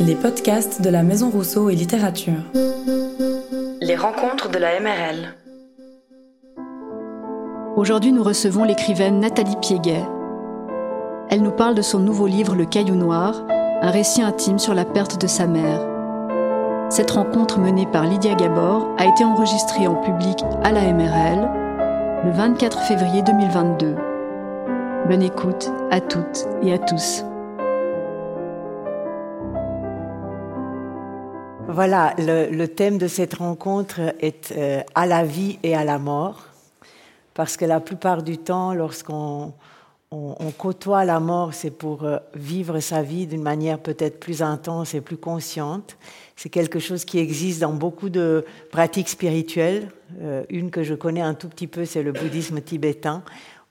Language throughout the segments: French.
Les podcasts de la Maison Rousseau et Littérature. Les rencontres de la MRL. Aujourd'hui, nous recevons l'écrivaine Nathalie Piéguet. Elle nous parle de son nouveau livre Le Caillou Noir, un récit intime sur la perte de sa mère. Cette rencontre menée par Lydia Gabor a été enregistrée en public à la MRL le 24 février 2022. Bonne écoute à toutes et à tous. Voilà, le, thème de cette rencontre est euh, à la vie et à la mort, parce que la plupart du temps, lorsqu'on on, côtoie la mort, c'est pour euh, vivre sa vie d'une manière peut-être plus intense et plus consciente. C'est quelque chose qui existe dans beaucoup de pratiques spirituelles. Euh, une que je connais un tout petit peu, c'est le bouddhisme tibétain,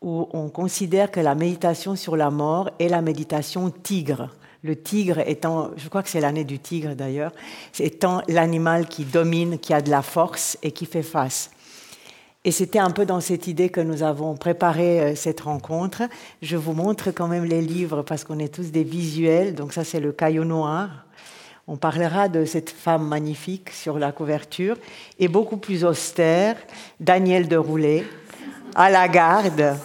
où on considère que la méditation sur la mort est la méditation tigre. Le tigre étant, je crois que c'est l'année du tigre d'ailleurs, étant l'animal qui domine, qui a de la force et qui fait face. Et c'était un peu dans cette idée que nous avons préparé euh, cette rencontre. Je vous montre quand même les livres parce qu'on est tous des visuels. Donc ça, c'est le caillou noir. On parlera de cette femme magnifique sur la couverture et beaucoup plus austère, Daniel de Roulet, à la garde.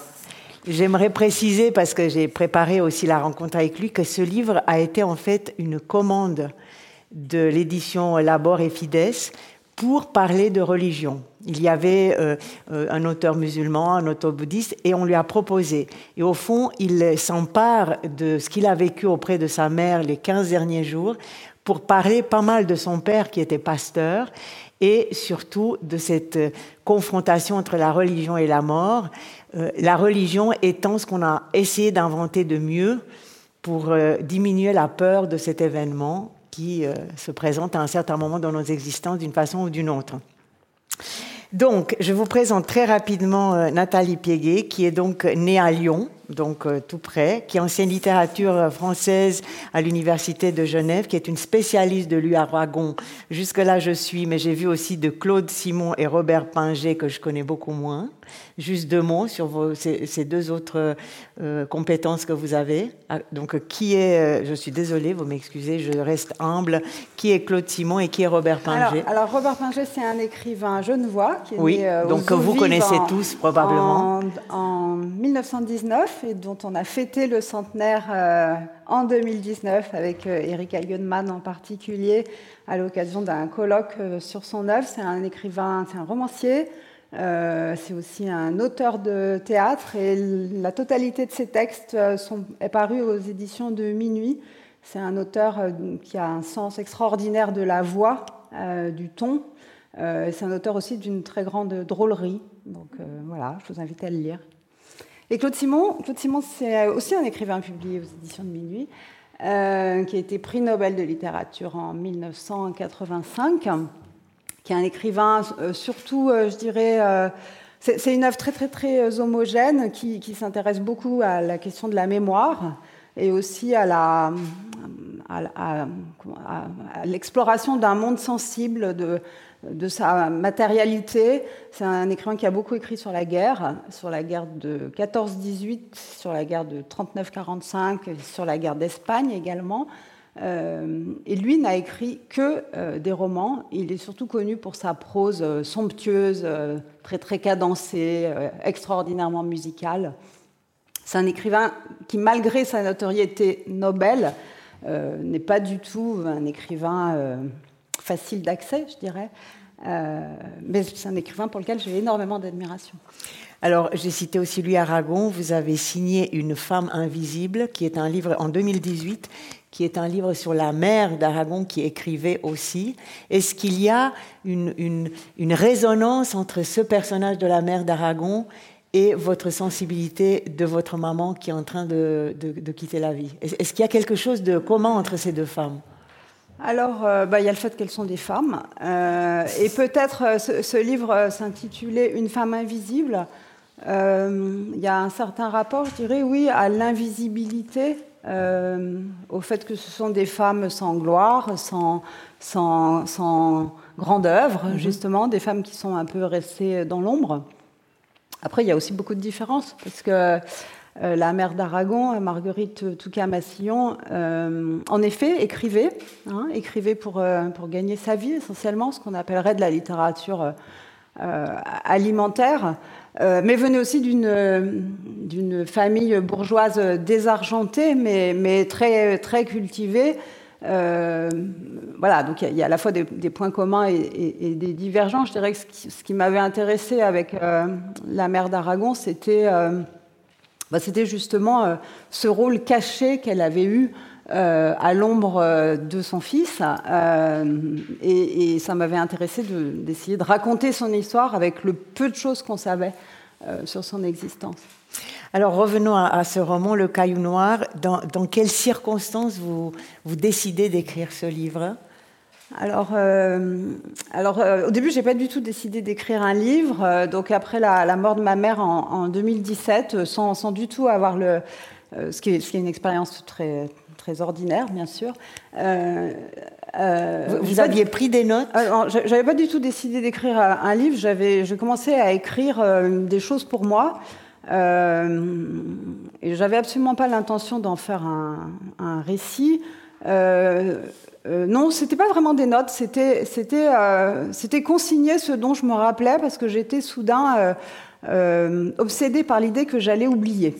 J'aimerais préciser, parce que j'ai préparé aussi la rencontre avec lui, que ce livre a été en fait une commande de l'édition Labor et Fides pour parler de religion. Il y avait euh, euh, un auteur musulman, un auteur bouddhiste, et on lui a proposé. Et au fond, il s'empare de ce qu'il a vécu auprès de sa mère les 15 derniers jours pour parler pas mal de son père qui était pasteur et surtout de cette confrontation entre la religion et la mort. Euh, la religion étant ce qu'on a essayé d'inventer de mieux pour diminuer la peur de cet événement qui euh, se présente à un certain moment dans nos existences d'une façon ou d'une autre. Donc, je vous présente très rapidement euh, Nathalie Piéguet, qui est donc née à Lyon, donc euh, tout près, qui enseigne littérature française à l'Université de Genève, qui est une spécialiste de lui Aragon. Jusque-là, je suis, mais j'ai vu aussi de Claude Simon et Robert Pinger, que je connais beaucoup moins. Juste deux mots sur vos, ces, deux autres euh, compétences que vous avez. Ah, donc, qui est, euh, je suis désolée, vous m'excusez, je reste humble, qui est Claude Simon et qui est Robert Pinger? alors, Robert Pinger, c'est un écrivain genevois. Qui est oui, né, donc que vous connaissez tous probablement. En, en 1919 et dont on a fêté le centenaire euh, en 2019 avec euh, Eric Eigenmann en particulier à l'occasion d'un colloque euh, sur son œuvre. C'est un écrivain, c'est un romancier, c'est aussi un auteur de théâtre et la totalité de ses textes sont, est paru aux éditions de Minuit. C'est un auteur qui a un sens extraordinaire de la voix, du ton. c'est un auteur aussi d'une très grande drôlerie. Donc voilà, je vous invite à le lire. Et Claude Simon, Claude Simon c'est aussi un écrivain publié aux éditions de Minuit, euh, qui a été prix Nobel de littérature en 1985, qui est un écrivain euh, surtout, euh, je dirais, c'est une œuvre très très très homogène qui, s'intéresse beaucoup à la question de la mémoire et aussi à à, l'exploration d'un monde sensible de, de sa matérialité. C'est un écrivain qui a beaucoup écrit sur la guerre, sur la guerre de 14-18, sur la guerre de 39-45, sur la guerre d'Espagne également. Euh, et lui n'a écrit que euh, des romans. Il est surtout connu pour sa prose euh, somptueuse, très très cadencée, extraordinairement musicale. C'est un écrivain qui, malgré sa notoriété Nobel, n'est pas du tout un écrivain facile d'accès, je dirais. Euh, mais c'est un écrivain pour lequel j'ai énormément d'admiration. Alors, j'ai cité aussi lui Aragon. Vous avez signé Une femme invisible, qui est un livre en 2018, qui est un livre sur la mère d'Aragon qui écrivait aussi. Est-ce qu'il y a une, une, résonance entre ce personnage de la mère d'Aragon et votre sensibilité de votre maman qui est en train de, de, de quitter la vie? Est-ce qu'il y a quelque chose de commun entre ces deux femmes? Alors, euh, bah, il y a le fait qu'elles sont des femmes. Euh, et peut-être euh, ce, livre s'intitulait Une femme invisible. Il y a un certain rapport, je dirais, oui, à l'invisibilité, au fait que ce sont des femmes sans gloire, sans, sans, sans grande œuvre, mhm. justement, des femmes qui sont un peu restées dans l'ombre. Après, il y a aussi beaucoup de différences, parce que la mère d'Aragon, Marguerite Touca-Massillon, en effet, écrivait, hein, écrivait pour, pour gagner sa vie essentiellement, ce qu'on appellerait de la littérature alimentaire. mais venait aussi d'une famille bourgeoise désargentée, mais, mais très, très cultivée, euh, voilà, donc il y, a à la fois des, points communs et, des divergences. Je dirais que ce qui, m'avait intéressé avec euh, la mère d'Aragon, c'était euh, bah, justement ce rôle caché qu'elle avait eu à l'ombre de son fils. Et, ça m'avait intéressé d'essayer de, raconter son histoire avec le peu de choses qu'on savait sur son existence. Alors revenons à, ce roman, Le Caillou Noir. Dans, quelles circonstances vous décidez d'écrire ce livre? Alors, euh, alors euh, au début, j'ai pas du tout décidé d'écrire un livre. Euh, donc après la, mort de ma mère en, 2017, sans, sans, du tout avoir le, ce qui, est, ce, qui est, une expérience très très ordinaire, bien sûr. vous, aviez pris des notes? J'avais pas du tout décidé d'écrire un livre. J'avais, je commençais à écrire des choses pour moi. Et j'avais absolument pas l'intention d'en faire un, récit. Euh, euh, non, c'était pas vraiment des notes, c'était euh, c'était consigner ce dont je me rappelais parce que j'étais soudain obsédée par l'idée que j'allais oublier.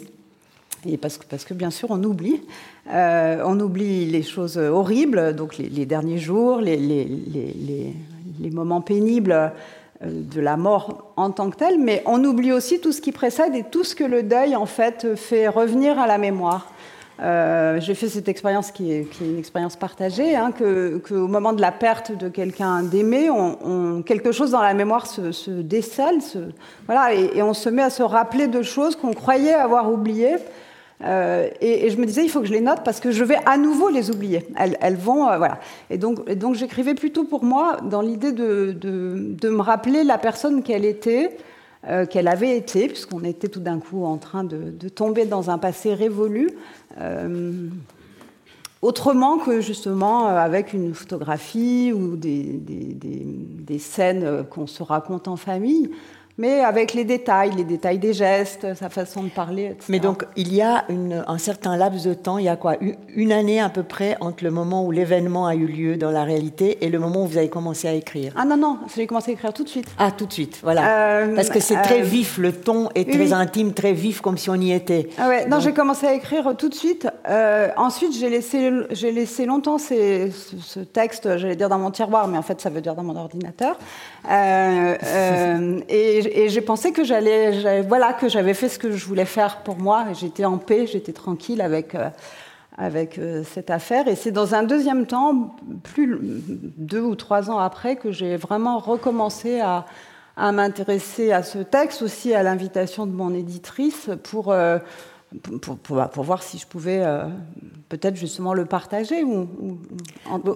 Et parce que, bien sûr on oublie, on oublie les choses horribles, donc les, derniers jours, les, les, les moments pénibles de la mort en tant que telle, mais on oublie aussi tout ce qui précède et tout ce que le deuil en fait fait revenir à la mémoire. Euh, j'ai fait cette expérience qui est, une expérience partagée, hein, qu'au moment de la perte de quelqu'un d'aimé, quelque chose dans la mémoire se, décèle, voilà, et, on se met à se rappeler de choses qu'on croyait avoir oubliées, euh, et, je me disais, il faut que je les note parce que je vais à nouveau les oublier. Elles, vont, euh, voilà. Et donc, j'écrivais plutôt pour moi dans l'idée de, me rappeler la personne qu'elle était, euh, qu'elle avait été, puisqu'on était tout d'un coup en train de, tomber dans un passé révolu. autrement que justement avec une photographie ou des, des scènes qu'on se raconte en famille mais avec les détails, les détails des gestes, sa façon de parler, etc. Mais donc, il y a un certain laps de temps, il y a quoi Une année à peu près entre le moment où l'événement a eu lieu dans la réalité et le moment où vous avez commencé à écrire Ah non, non, j'ai commencé à écrire tout de suite. Ah, tout de suite, voilà. Euh, Parce que c'est très euh, vif, le ton est très intime, très vif, comme si on y était. Ah ouais, non, j'ai commencé à écrire tout de suite. Euh, ensuite, j'ai laissé, j'ai laissé longtemps ce, ce, texte, j'allais dire dans mon tiroir, mais en fait, ça veut dire dans mon ordinateur. et et, j'ai pensé que j'allais, voilà, que j'avais fait ce que je voulais faire pour moi. J'étais en paix, j'étais tranquille avec euh, avec euh, cette affaire. Et c'est dans un deuxième temps, plus deux ou trois ans après, que j'ai vraiment recommencé à, à m'intéresser à ce texte, aussi à l'invitation de mon éditrice, pour euh, pour, pour, voir si je pouvais euh, peut-être justement le partager ou,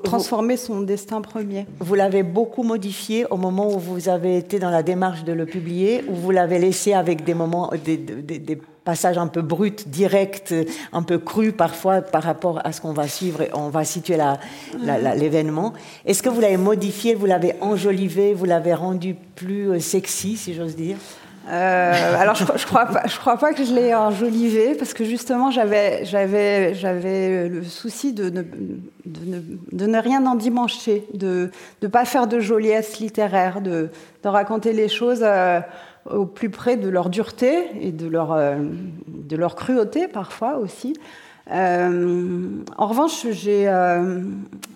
transformer son destin premier. Vous l'avez beaucoup modifié au moment où vous avez été dans la démarche de le publier, ou vous l'avez laissé avec des moments, des, des, passages un peu bruts, directs, un peu crus parfois par rapport à ce qu'on va suivre et on va situer l'événement. Est-ce que vous l'avez modifié, vous l'avez enjolivé, vous l'avez rendu plus euh, sexy, si j'ose dire? Euh, alors, je, je crois pas, je crois pas que je l'ai enjolivé parce que justement, j'avais, le souci de ne, de ne, de ne rien endimancher, de ne pas faire de joliesse littéraire, de, de raconter les choses euh, au plus près de leur dureté et de leur, euh, de leur cruauté parfois aussi. en revanche, j'ai,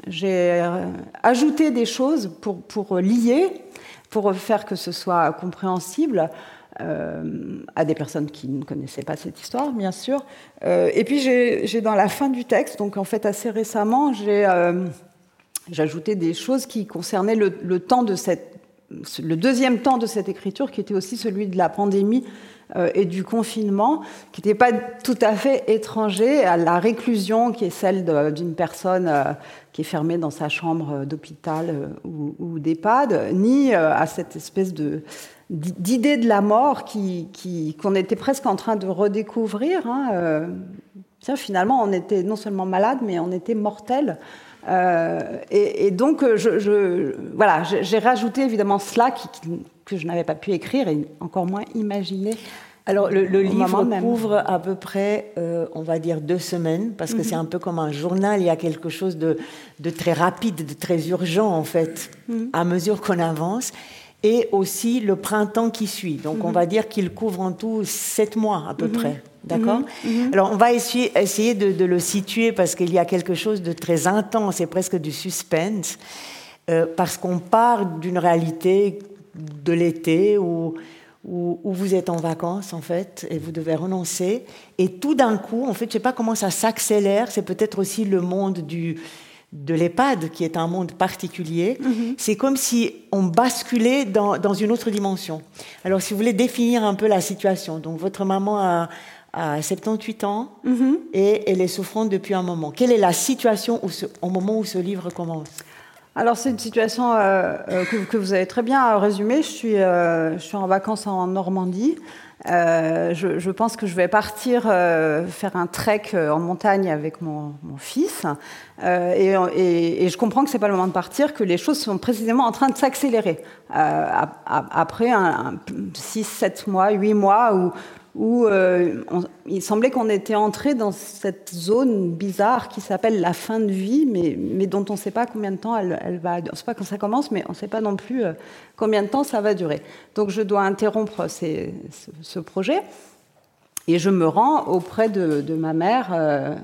j'ai ajouté des choses pour, pour lier, pour faire que ce soit compréhensible. Euh, à des personnes qui ne connaissaient pas cette histoire, bien sûr. Euh, et puis j'ai dans la fin du texte, donc en fait assez récemment, j'ai euh, ajouté des choses qui concernaient le, temps de cette, le deuxième temps de cette écriture, qui était aussi celui de la pandémie et du confinement, qui n'était pas tout à fait étranger à la réclusion qui est celle d'une personne qui est fermée dans sa chambre d'hôpital ou, ou d'EHPAD, ni à cette espèce de d'idées de la mort qu'on qui, qu'on était presque en train de redécouvrir. Hein, euh, finalement, on était non seulement malade, mais on était mortel. Euh, et, donc, je, voilà, j'ai rajouté évidemment cela qui, que je n'avais pas pu écrire et encore moins imaginer Alors, le, livre couvre à peu près, euh, on va dire, deux semaines, parce que c'est mhm. un peu comme un journal. Il y a quelque chose de, très rapide, de très urgent, en fait, mhm. à mesure qu'on avance. Et aussi le printemps qui suit. Donc, on mhm. va dire qu'il couvre en tout sept mois, à peu près. D'accord Alors, on va essayer, essayer de, le situer, parce qu'il y a quelque chose de très intense et presque du suspense, euh, parce qu'on part d'une réalité de l'été où où, vous êtes en vacances, en fait, et vous devez renoncer. Et tout d'un coup, en fait, je ne sais pas comment ça s'accélère, c'est peut-être aussi le monde du, de l'EHPAD, qui est un monde particulier. Mhm. C'est comme si on basculait dans, dans, une autre dimension. Alors, si vous voulez définir un peu la situation, donc votre maman a, a 78 ans mhm. et elle est souffrante depuis un moment. Quelle est la situation au moment où ce livre commence? Alors c'est une situation euh, euh, que, vous avez très bien résumée. Je suis, euh, je suis en vacances en Normandie. Je, pense que je vais partir faire un trek en montagne avec mon, fils. Et, je comprends que ce n'est pas le moment de partir, que les choses sont précisément en train de s'accélérer. après 6, 7 mois, 8 mois où, où euh, il semblait qu'on était entré dans cette zone bizarre qui s'appelle la fin de vie, mais, dont on ne sait pas combien de temps elle, elle va. On ne sait pas quand ça commence, mais on ne sait pas non plus euh, combien de temps ça va durer. Donc je dois interrompre ce, projet et je me rends auprès de, ma mère euh,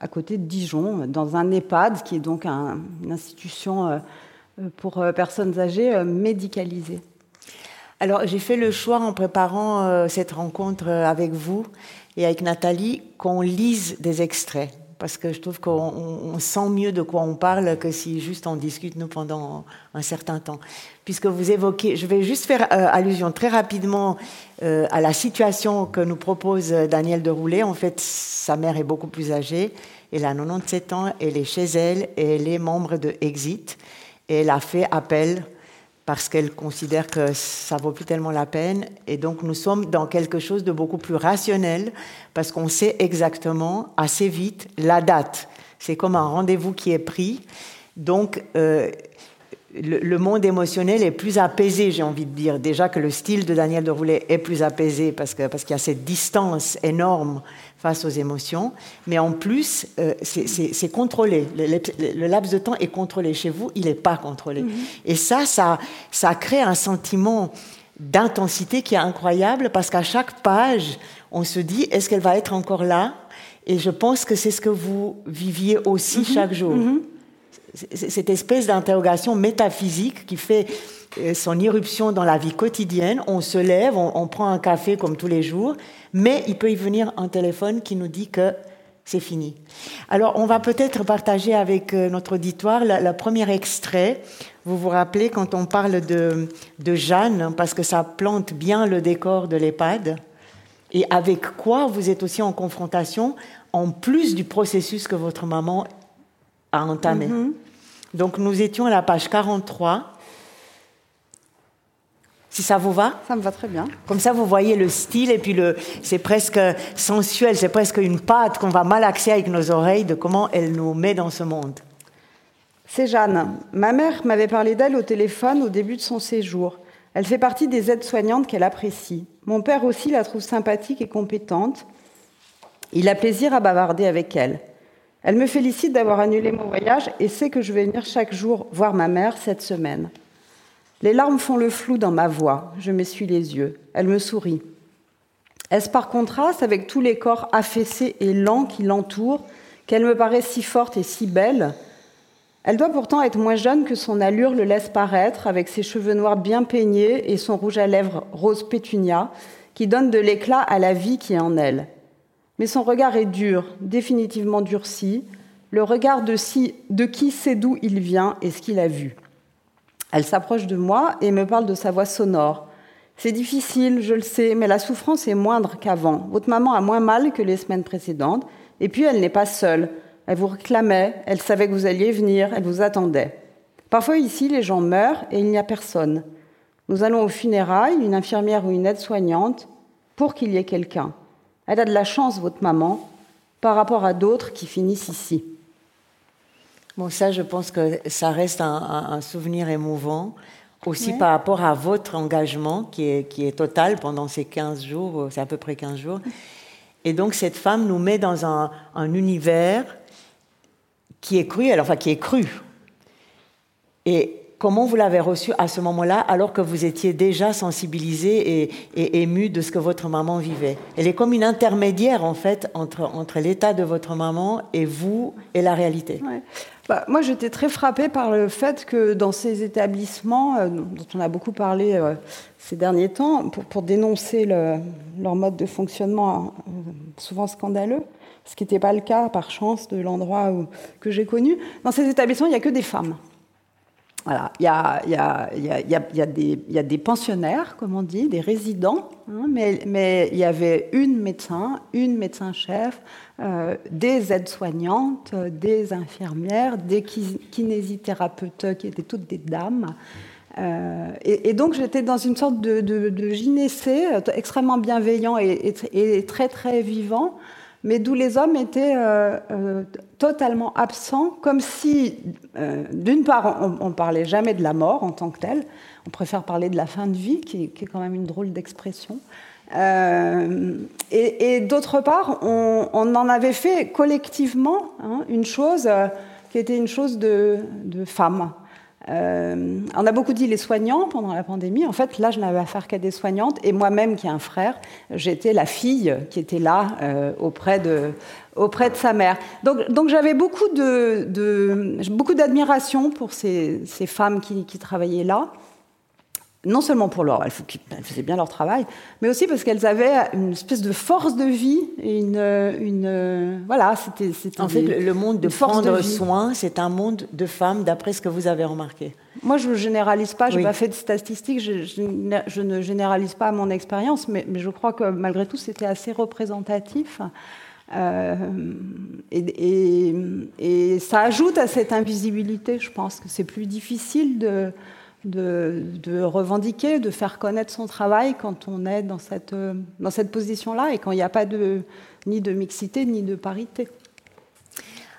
à côté de Dijon, dans un EHPAD, qui est donc une institution pour personnes âgées médicalisées. Alors, j'ai fait le choix en préparant euh, cette rencontre euh, avec vous et avec Nathalie qu'on lise des extraits. Parce que je trouve qu'on sent mieux de quoi on parle que si juste on discute nous pendant un certain temps. Puisque vous évoquez, je vais juste faire euh, allusion très rapidement à la situation que nous propose Daniel de Roulet. En fait, sa mère est beaucoup plus âgée. Elle a 97 ans, elle est chez elle et elle est membre de Exit. Et elle a fait appel parce qu'elle considère que ça vaut plus tellement la peine. Et donc nous sommes dans quelque chose de beaucoup plus rationnel, parce qu'on sait exactement assez vite la date. C'est comme un rendez-vous qui est pris. Donc euh, le, monde émotionnel est plus apaisé, j'ai envie de dire. Déjà que le style de Daniel de Roulet est plus apaisé, parce parce qu'il y a cette distance énorme face aux émotions, mais en plus, euh, c'est contrôlé. Le, laps de temps est contrôlé. Chez vous, il n'est pas contrôlé. Mhm. Et ça, ça, ça crée un sentiment d'intensité qui est incroyable, parce qu'à chaque page, on se dit, est-ce qu'elle va être encore là? Et je pense que c'est ce que vous viviez aussi mhm. chaque jour. Mhm. Cette espèce d'interrogation métaphysique qui fait euh, son irruption dans la vie quotidienne. On se lève, on, prend un café comme tous les jours, mais il peut y venir un téléphone qui nous dit que c'est fini. Alors, on va peut-être partager avec euh, notre auditoire le premier extrait. Vous vous rappelez quand on parle de, Jeanne, parce que ça plante bien le décor de l'EHPAD, et avec quoi vous êtes aussi en confrontation, en plus du processus que votre maman a entamé? Mm-hmm. Donc, nous étions à la page 43 si ça vous va? Ça me va très bien. Comme ça, vous voyez le style et puis le, c'est presque sensuel, c'est presque une pâte qu'on va malaxer avec nos oreilles de comment elle nous met dans ce monde. C'est Jeanne. Ma mère m'avait parlé d'elle au téléphone au début de son séjour. Elle fait partie des aides-soignantes qu'elle apprécie. Mon père aussi la trouve sympathique et compétente. Il a plaisir à bavarder avec elle. Elle me félicite d'avoir annulé mon voyage et sait que je vais venir chaque jour voir ma mère cette semaine. Les larmes font le flou dans ma voix. Je m'essuie les yeux. Elle me sourit. Est-ce par contraste avec tous les corps affaissés et lents qui l'entourent qu'elle me paraît si forte et si belle? Elle doit pourtant être moins jeune que son allure le laisse paraître, avec ses cheveux noirs bien peignés et son rouge à lèvres rose pétunia, qui donne de l'éclat à la vie qui est en elle. Mais son regard est dur, définitivement durci, le regard de, qui sait d'où il vient et ce qu'il a vu. Elle s'approche de moi et me parle de sa voix sonore. C'est difficile, je le sais, mais la souffrance est moindre qu'avant. Votre maman a moins mal que les semaines précédentes, et puis elle n'est pas seule. Elle vous réclamait, elle savait que vous alliez venir, elle vous attendait. Parfois ici, les gens meurent et il n'y a personne. Nous allons aux funérailles, une infirmière ou une aide-soignante, pour qu'il y ait quelqu'un. Elle a de la chance, votre maman, par rapport à d'autres qui finissent ici. Bon, ça, je pense que ça reste un, souvenir émouvant. aussi par rapport à votre engagement qui est, qui est total pendant ces 15 jours, c'est à peu près 15 jours. Et donc cette femme nous met dans un, un univers qui est cruel, enfin qui est cru. Et comment vous l'avez reçu à ce moment-là, alors que vous étiez déjà sensibilisé et, et, ému de ce que votre maman vivait Elle est comme une intermédiaire, en fait, entre, l'état de votre maman et vous et la réalité. Bah, moi, j'étais très frappée par le fait que dans ces établissements, euh, dont on a beaucoup parlé euh, ces derniers temps, pour, dénoncer le, leur mode de fonctionnement euh, souvent scandaleux, ce qui n'était pas le cas par chance de l'endroit que j'ai connu, dans ces établissements, il n'y a que des femmes. Il, y a, des, pensionnaires, comme on dit, des résidents, hein, mais, il y avait une médecin, une médecin-chef, euh, des aides-soignantes, des infirmières, des kinésithérapeutes qui étaient toutes des dames. Euh, et, donc j'étais dans une sorte de, de, gynécée euh, extrêmement bienveillant et, et, très très vivant, mais d'où les hommes étaient euh, euh, totalement absents, comme si, euh, d'une part, on ne parlait jamais de la mort en tant que telle, on préfère parler de la fin de vie, qui, est quand même une drôle d'expression, et, d'autre part, on, en avait fait collectivement hein, une chose qui était une chose de, de femme. Euh, on a beaucoup dit les soignants pendant la pandémie. En fait, là, je n'avais affaire qu'à des soignantes. Et moi-même, qui ai un frère, j'étais la fille qui était là euh, auprès, de, auprès de sa mère. Donc, j'avais beaucoup, de, beaucoup d'admiration pour ces, femmes qui travaillaient là non seulement pour leur, elles faisaient bien leur travail, mais aussi parce qu'elles avaient une espèce de force de vie, une, une voilà, c'était. En fait, le monde de prendre de soin, c'est un monde de femmes, d'après ce que vous avez remarqué. Moi, je ne généralise pas, je n'ai oui. pas fait de statistiques, je, je, je, ne généralise pas mon expérience, mais, mais, je crois que malgré tout, c'était assez représentatif. Euh, et, et, et, ça ajoute à cette invisibilité, je pense que c'est plus difficile de de, revendiquer, de faire connaître son travail quand on est dans cette, dans cette position-là et quand il n'y a pas de, ni de mixité ni de parité.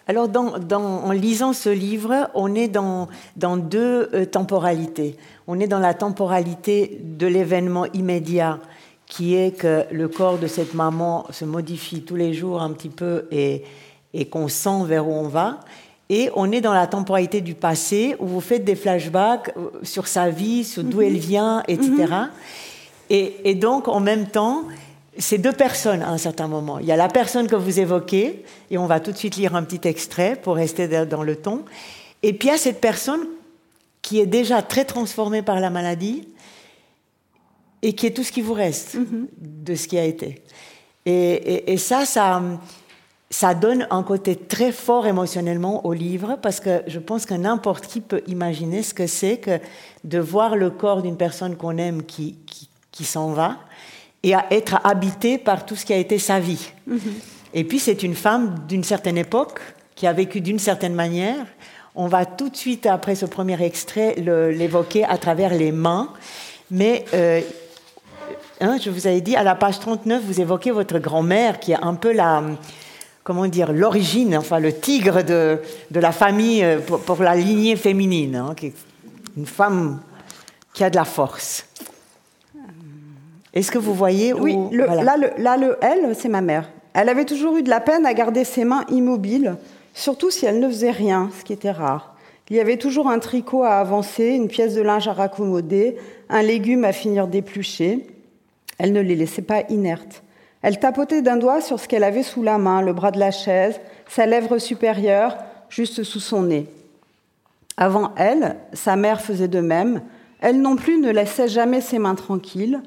Alors, en lisant ce livre, on est dans, dans deux euh, temporalités. On est dans la temporalité de l'événement immédiat, qui est que le corps de cette maman se modifie tous les jours un petit peu et, et qu'on sent vers où on va. Et on est dans la temporalité du passé où vous faites des flashbacks euh, sur sa vie, sur d'où mm -hmm. elle vient, etc. Mm -hmm. et, et, donc, en même temps, c'est deux personnes à un certain moment. Il y a la personne que vous évoquez, et on va tout de suite lire un petit extrait pour rester dans le ton. Et puis il y a cette personne qui est déjà très transformée par la maladie et qui est tout ce qui vous reste mm -hmm. de ce qui a été. Et, et, et ça, ça ça donne un côté très fort émotionnellement au livre parce que je pense que n'importe qui peut imaginer ce que c'est que de voir le corps d'une personne qu'on aime qui, qui, qui s'en va et à être habité par tout ce qui a été sa vie. Mm -hmm. Et puis c'est une femme d'une certaine époque qui a vécu d'une certaine manière. On va tout de suite, après ce premier extrait, l'évoquer à travers les mains. Mais euh, hein, je vous avais dit, à la page 39, vous évoquez votre grand-mère qui est un peu la comment dire, l'origine, enfin le tigre de, de la famille euh, pour, pour, la lignée féminine, hein, qui est une femme qui a de la force. Est-ce que vous voyez Oui, où, le, voilà. là, le, là, le elle, c'est ma mère. Elle avait toujours eu de la peine à garder ses mains immobiles, surtout si elle ne faisait rien, ce qui était rare. Il y avait toujours un tricot à avancer, une pièce de linge à raccommoder, un légume à finir d'éplucher. Elle ne les laissait pas inertes. Elle tapotait d'un doigt sur ce qu'elle avait sous la main, le bras de la chaise, sa lèvre supérieure, juste sous son nez. Avant elle, sa mère faisait de même. Elle non plus ne laissait jamais ses mains tranquilles.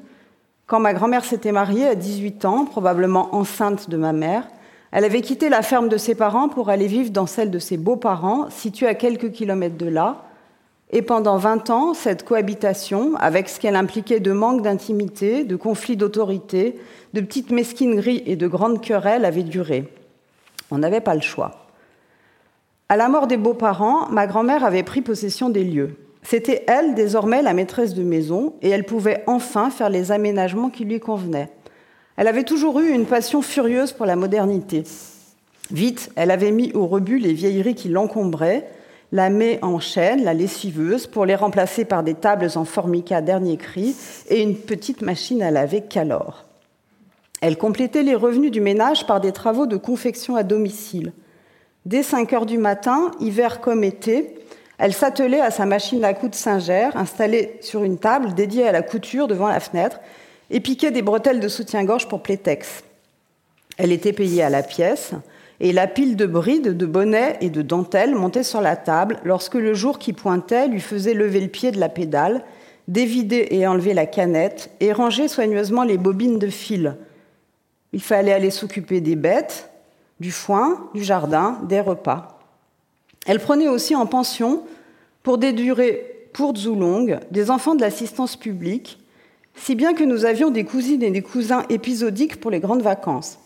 Quand ma grand-mère s'était mariée à 18 ans, probablement enceinte de ma mère, elle avait quitté la ferme de ses parents pour aller vivre dans celle de ses beaux-parents, située à quelques kilomètres de là, et pendant 20 ans, cette cohabitation, avec ce qu'elle impliquait de manque d'intimité, de conflits d'autorité, de petites mesquineries et de grandes querelles, avait duré. On n'avait pas le choix. À la mort des beaux-parents, ma grand-mère avait pris possession des lieux. C'était elle, désormais, la maîtresse de maison, et elle pouvait enfin faire les aménagements qui lui convenaient. Elle avait toujours eu une passion furieuse pour la modernité. Vite, elle avait mis au rebut les vieilleries qui l'encombraient, la met en chaîne, la lessiveuse, pour les remplacer par des tables en formica dernier cri et une petite machine à laver Calor. Elle complétait les revenus du ménage par des travaux de confection à domicile. Dès 5 heures du matin, hiver comme été, elle s'attelait à sa machine à coudre Singer, installée sur une table dédiée à la couture devant la fenêtre, et piquait des bretelles de soutien-gorge pour Plétex. Elle était payée à la pièce, et la pile de brides, de bonnets et de dentelles montait sur la table lorsque le jour qui pointait lui faisait lever le pied de la pédale, dévider et enlever la canette, et ranger soigneusement les bobines de fil. Il fallait aller s'occuper des bêtes, du foin, du jardin, des repas. Elle prenait aussi en pension, pour des durées courtes ou longues, des enfants de l'assistance publique, si bien que nous avions des cousines et des cousins épisodiques pour les grandes vacances.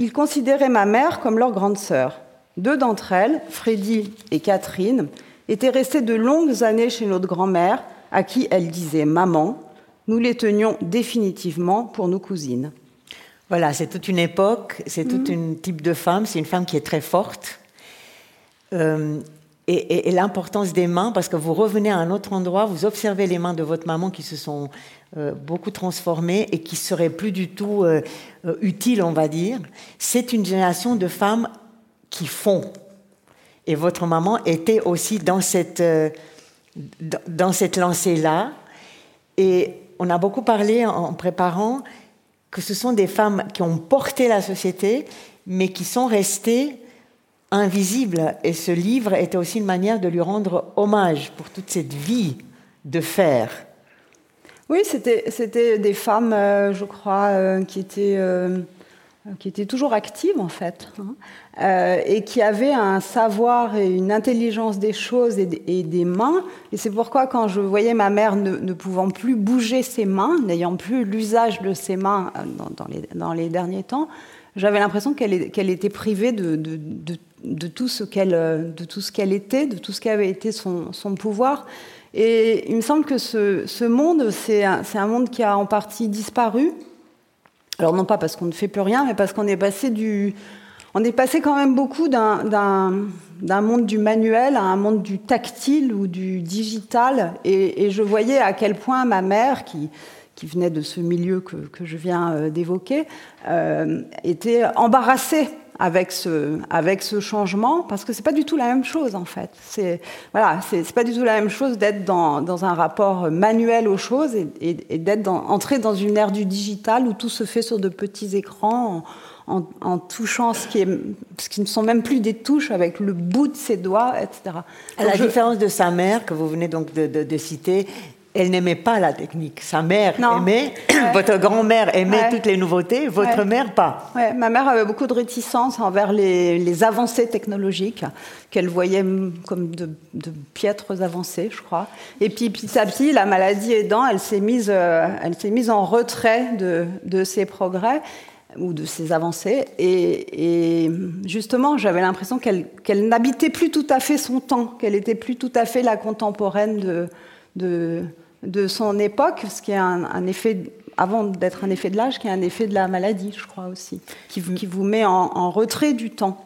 Ils considéraient ma mère comme leur grande sœur. Deux d'entre elles, Freddy et Catherine, étaient restées de longues années chez notre grand-mère, à qui elle disait maman. Nous les tenions définitivement pour nos cousines. Voilà, c'est toute une époque, c'est tout mhm. un type de femme, c'est une femme qui est très forte. Euh, et, l'importance des mains, parce que vous revenez à un autre endroit, vous observez les mains de votre maman qui se sont euh, beaucoup transformées et qui seraient plus du tout euh, utiles, on va dire. C'est une génération de femmes qui font. Et votre maman était aussi dans cette, dans cette lancée-là. Et on a beaucoup parlé en préparant que ce sont des femmes qui ont porté la société, mais qui sont restées invisibles. Et ce livre était aussi une manière de lui rendre hommage pour toute cette vie de fer. Oui, c'était des femmes, euh, je crois, euh, qui étaient... Euh, qui était toujours active en fait, hein, et qui avait un savoir et une intelligence des choses et, des mains. Et c'est pourquoi quand je voyais ma mère ne, pouvant plus bouger ses mains, n'ayant plus l'usage de ses mains dans, les, dans, les, derniers temps, j'avais l'impression qu'elle qu'elle était privée de, de, de, tout ce qu'elle de tout ce qu'elle était, de tout ce qu'avait été son, son, pouvoir. Et il me semble que ce, ce monde, c'est un, un monde qui a en partie disparu alors non pas parce qu'on ne fait plus rien, mais parce qu'on est passé du, on est passé quand même beaucoup d'un monde du manuel à un monde du tactile ou du digital. Et, je voyais à quel point ma mère, qui, qui venait de ce milieu que, que je viens euh, d'évoquer, euh, était embarrassée avec ce, avec ce changement, parce que c'est pas du tout la même chose en fait. C'est voilà, c'est pas du tout la même chose d'être dans, dans, un rapport manuel aux choses et, et, d'être entré dans une ère du digital où tout se fait sur de petits écrans en, en, touchant ce qui, est, ce qui ne sont même plus des touches avec le bout de ses doigts, etc. À la différence de sa mère que vous venez donc de, de, de citer, elle n'aimait pas la technique. Sa mère aimait, votre grand-mère aimait toutes les nouveautés, votre mère pas. Ma mère avait beaucoup de réticence envers les, avancées technologiques qu'elle voyait comme de, piètres avancées, je crois. Et puis petit à petit, la maladie aidant, elle s'est mise, euh, elle s'est mise en retrait de, de ces progrès ou de ces avancées. Et, justement, j'avais l'impression qu'elle, qu'elle n'habitait plus tout à fait son temps, qu'elle était plus tout à fait la contemporaine de, de, de son époque, ce qui est un, effet, avant d'être un effet de l'âge, qui est un effet de la maladie, je crois aussi, qui, qui vous met en, retrait du temps.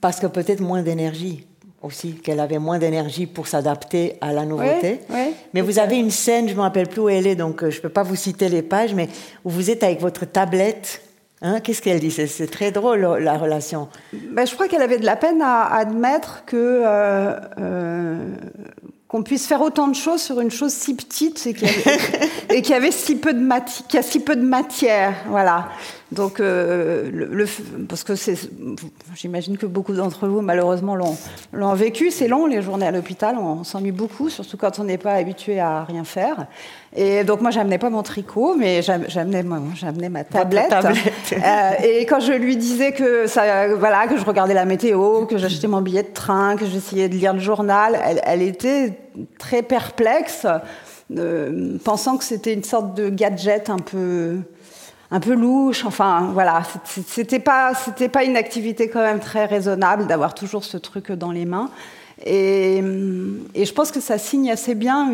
Parce que peut-être moins d'énergie aussi, qu'elle avait moins d'énergie pour s'adapter à la nouveauté. mais vous avez une scène, je ne me rappelle plus où elle est, donc euh, je ne peux pas vous citer les pages, mais où vous êtes avec votre tablette. Hein, Qu'est-ce qu'elle dit? C'est très drôle la relation. Ben, je crois qu'elle avait de la peine à admettre que euh, euh, qu'on puisse faire autant de choses sur une chose si petite et qui avait, si peu de matière, qui a si peu de matière, voilà. Donc, euh, le, parce que c'est, j'imagine que beaucoup d'entre vous malheureusement l'ont, l'ont vécu. C'est long les journées à l'hôpital, on, s'ennuie beaucoup, surtout quand on n'est pas habitué à rien faire. Et donc moi, j'amenais pas mon tricot, mais j'amenais, j'amenais ma tablette. Euh, et quand je lui disais que ça, voilà, que je regardais la météo, que j'achetais mon billet de train, que j'essayais de lire le journal, elle, elle était très perplexe, euh, pensant que c'était une sorte de gadget un peu un peu louche. Enfin, voilà, c'était pas, c'était pas une activité quand même très raisonnable d'avoir toujours ce truc dans les mains. Et, et, je pense que ça signe assez bien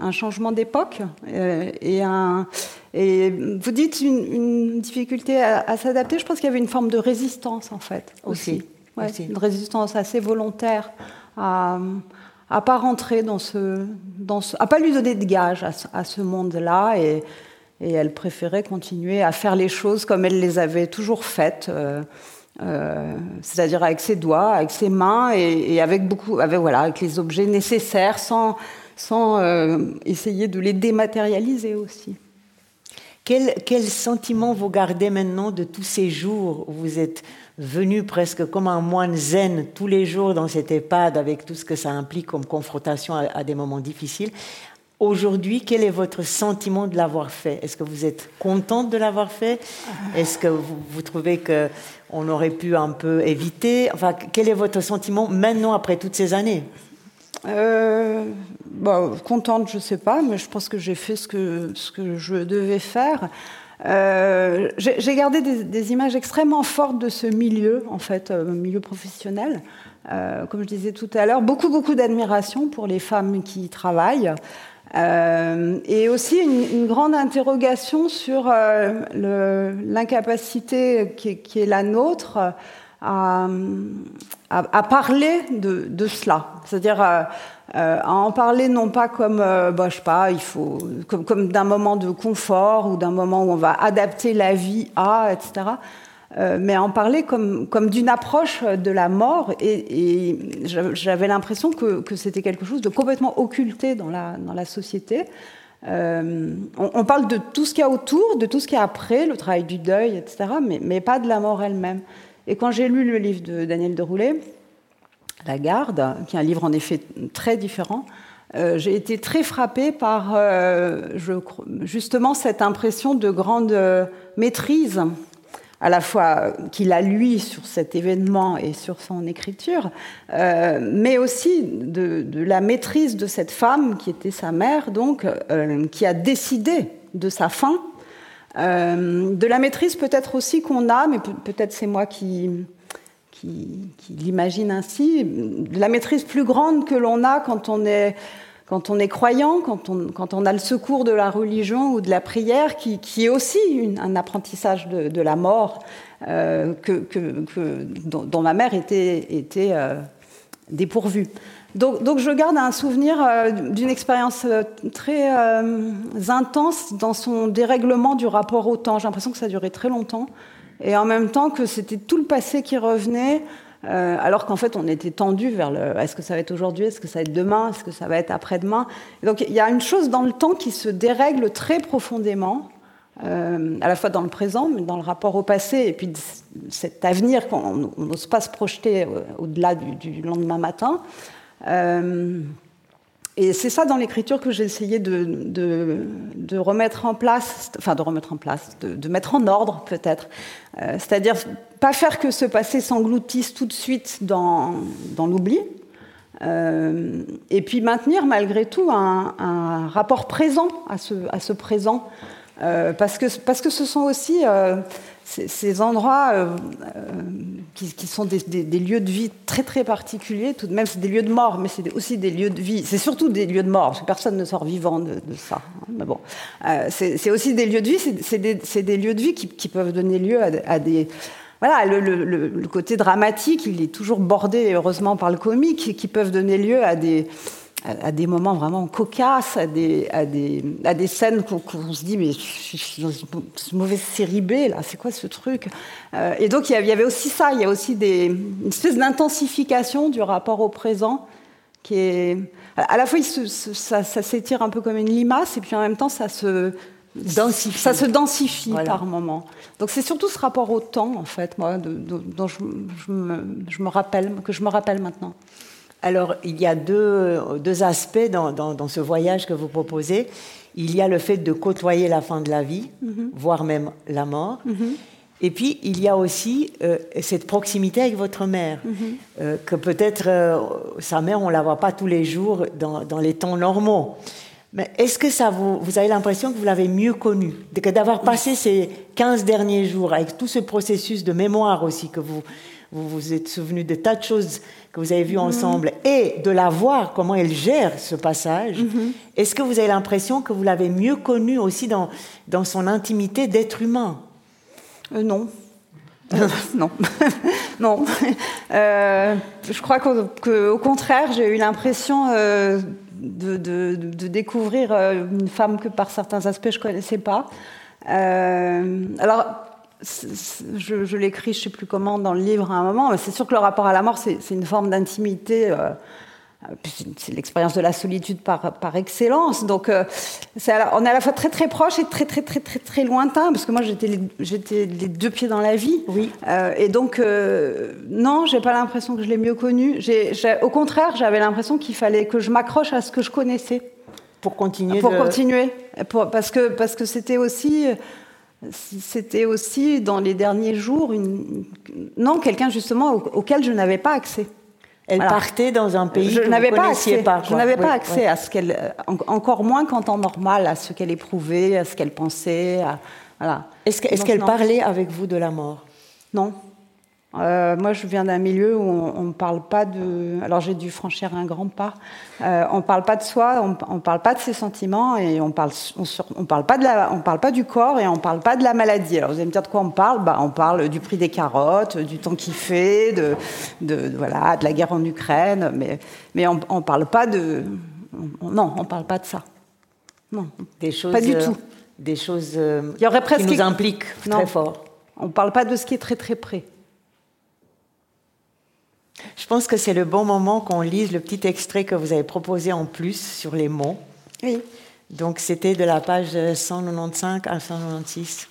un changement d'époque euh, et, un, et vous dites une, difficulté à, s'adapter. Je pense qu'il y avait une forme de résistance en fait aussi. une résistance assez volontaire à à pas rentrer dans ce, dans ce, à pas lui donner de gage à, ce monde-là et, et, elle préférait continuer à faire les choses comme elle les avait toujours faites, euh, euh, c'est-à-dire avec ses doigts, avec ses mains et, avec beaucoup, avec voilà, avec les objets nécessaires, sans, sans euh, essayer de les dématérialiser aussi. Quel, quel, sentiment vous gardez maintenant de tous ces jours où vous êtes venu presque comme un moine zen tous les jours dans cette EHPAD avec tout ce que ça implique comme confrontation à, des moments difficiles? Aujourd'hui, quel est votre sentiment de l'avoir fait? Est-ce que vous êtes contente de l'avoir fait? Est-ce que vous, trouvez que on aurait pu un peu éviter? Enfin, quel est votre sentiment maintenant après toutes ces années? Euh, bah, contente, je sais pas, mais je pense que j'ai fait ce que, ce que je devais faire. Euh, j'ai gardé des, images extrêmement fortes de ce milieu, en fait, euh, milieu professionnel. Euh, comme je disais tout à l'heure, beaucoup, beaucoup d'admiration pour les femmes qui y travaillent. Et aussi une, grande interrogation sur l'incapacité qui, est la nôtre à, parler de, cela. C'est-à-dire euh, à en parler non pas comme, euh, bah, je sais pas, il faut, comme, comme d'un moment de confort ou d'un moment où on va adapter la vie à, etc. Euh, mais en parler comme, comme d'une approche de la mort. Et, j'avais l'impression que, que c'était quelque chose de complètement occulté dans la, dans la société. Euh, on, parle de tout ce qu'il y a autour, de tout ce qu'il y a après, le travail du deuil, etc., mais, mais pas de la mort elle-même. Et quand j'ai lu le livre de Daniel Deroulet, la Garde, qui est un livre en effet très différent, euh, j'ai été très frappée par justement cette impression de grande maîtrise, à la fois qu'il a lui sur cet événement et sur son écriture, mais aussi de, de, la maîtrise de cette femme qui était sa mère, donc qui a décidé de sa fin, de la maîtrise peut-être aussi qu'on a, mais peut-être c'est moi qui qui, l'imagine ainsi, la maîtrise plus grande que l'on a quand on est, quand on est croyant, quand on, quand on a le secours de la religion ou de la prière, qui, qui est aussi un apprentissage de, de la mort euh, que, que, que dont, ma mère était, était euh, dépourvue. Donc, donc, je garde un souvenir euh, d'une expérience euh, très euh, intense dans son dérèglement du rapport au temps. J'ai l'impression que ça a duré très longtemps et en même temps que c'était tout le passé qui revenait, euh, alors qu'en fait on était tendu vers le est-ce que ça va être aujourd'hui, est-ce que ça va être demain, est-ce que ça va être après-demain? Donc il y a une chose dans le temps qui se dérègle très profondément, euh, à la fois dans le présent, mais dans le rapport au passé, et puis cet avenir qu'on n'ose pas se projeter euh, au-delà du, lendemain matin. Et c'est ça dans l'écriture que j'ai essayé de, de, de, remettre en place, enfin de remettre en place, de, mettre en ordre peut-être. Euh, C'est-à-dire pas faire que ce passé s'engloutisse tout de suite dans, dans l'oubli, euh, et puis maintenir malgré tout un, un rapport présent à ce, à ce présent, euh, parce, que, parce que ce sont aussi euh, ces, endroits euh, euh, qui, qui, sont des, des, des, lieux de vie très très particuliers, tout de même c'est des lieux de mort, mais c'est aussi des lieux de vie. C'est surtout des lieux de mort, parce que personne ne sort vivant de, de ça. Hein, mais bon, euh, c'est aussi des lieux de vie, c'est des, des, lieux de vie qui, qui peuvent donner lieu à, à des voilà, le, le, le, côté dramatique, il est toujours bordé, heureusement, par le comique, qui peuvent donner lieu à des, à, des moments vraiment cocasses, à des, à des, à des scènes qu'on se dit, mais je suis dans une mauvaise série B, là, c'est quoi ce truc? Euh, Et donc, il y avait aussi ça, il y a aussi des, une espèce d'intensification du rapport au présent qui est. À la fois, se, ça, ça s'étire un peu comme une limace, et puis en même temps, ça se. Densifie. Ça se densifie voilà. par moment. Donc c'est surtout ce rapport au temps, en fait, moi, de, de, dont je, je, me, je me rappelle, que je me rappelle maintenant. Alors, il y a deux, deux aspects dans, dans, dans, ce voyage que vous proposez. Il y a le fait de côtoyer la fin de la vie, mm -hmm. voire même la mort. Mm -hmm. Et puis, il y a aussi euh, cette proximité avec votre mère, mm -hmm. euh, que peut-être euh, sa mère, on ne la voit pas tous les jours dans, dans les temps normaux. Mais est-ce que ça vous, vous avez l'impression que vous l'avez mieux connue, que d'avoir passé ces 15 derniers jours avec tout ce processus de mémoire aussi que vous, vous vous êtes souvenu de tas de choses que vous avez vues mmh. ensemble et de la voir, comment elle gère ce passage, mmh. est-ce que vous avez l'impression que vous l'avez mieux connue aussi dans, dans son intimité d'être humain? Euh, Non. non, non. Euh, je crois qu'au contraire, j'ai eu l'impression euh, de, découvrir euh, une femme que par certains aspects je connaissais pas. alors, je, l'écris, je sais plus comment, dans le livre à un moment, mais c'est sûr que le rapport à la mort, c'est une forme d'intimité euh, c'est l'expérience de la solitude par, par excellence. Donc, euh, on est à la fois très très proche et très très très très très lointain, parce que moi j'étais les, j'étais les deux pieds dans la vie. Oui. Euh, et donc, euh, non, j'ai pas l'impression que je l'ai mieux connu. Au contraire, j'avais l'impression qu'il fallait que je m'accroche à ce que je connaissais. Pour continuer. Pour continuer. Pour, parce que parce que c'était aussi. C'était aussi dans les derniers jours une, non quelqu'un justement auquel je n'avais pas accès. Elle partait dans un pays je que n'avais pas accès. Pas, je n'avais pas accès à ce qu'elle, encore moins qu'en temps normal, à ce qu'elle éprouvait, à ce qu'elle pensait. voilà. Est-ce, qu'elle parlait avec vous de la mort? Non. Euh, moi, je viens d'un milieu où on ne parle pas de. Alors, j'ai dû franchir un grand pas. Euh, on ne parle pas de soi, on ne parle pas de ses sentiments et on parle, on, parle pas de la, on parle pas du corps et on ne parle pas de la maladie. Alors, vous allez me dire de quoi on parle bah, On parle du prix des carottes, du temps qu'il fait, de, de, voilà, de la guerre en Ukraine, mais, mais on ne parle pas de. non, on ne parle pas de ça. Non. Des choses. Pas du tout. Des choses Il y aurait presque... qui nous impliquent très fort. On ne parle pas de ce qui est très très près. Je pense que c'est le bon moment qu'on lise le petit extrait que vous avez proposé en plus sur les mots. Oui. Donc c'était de la page 195 à 196.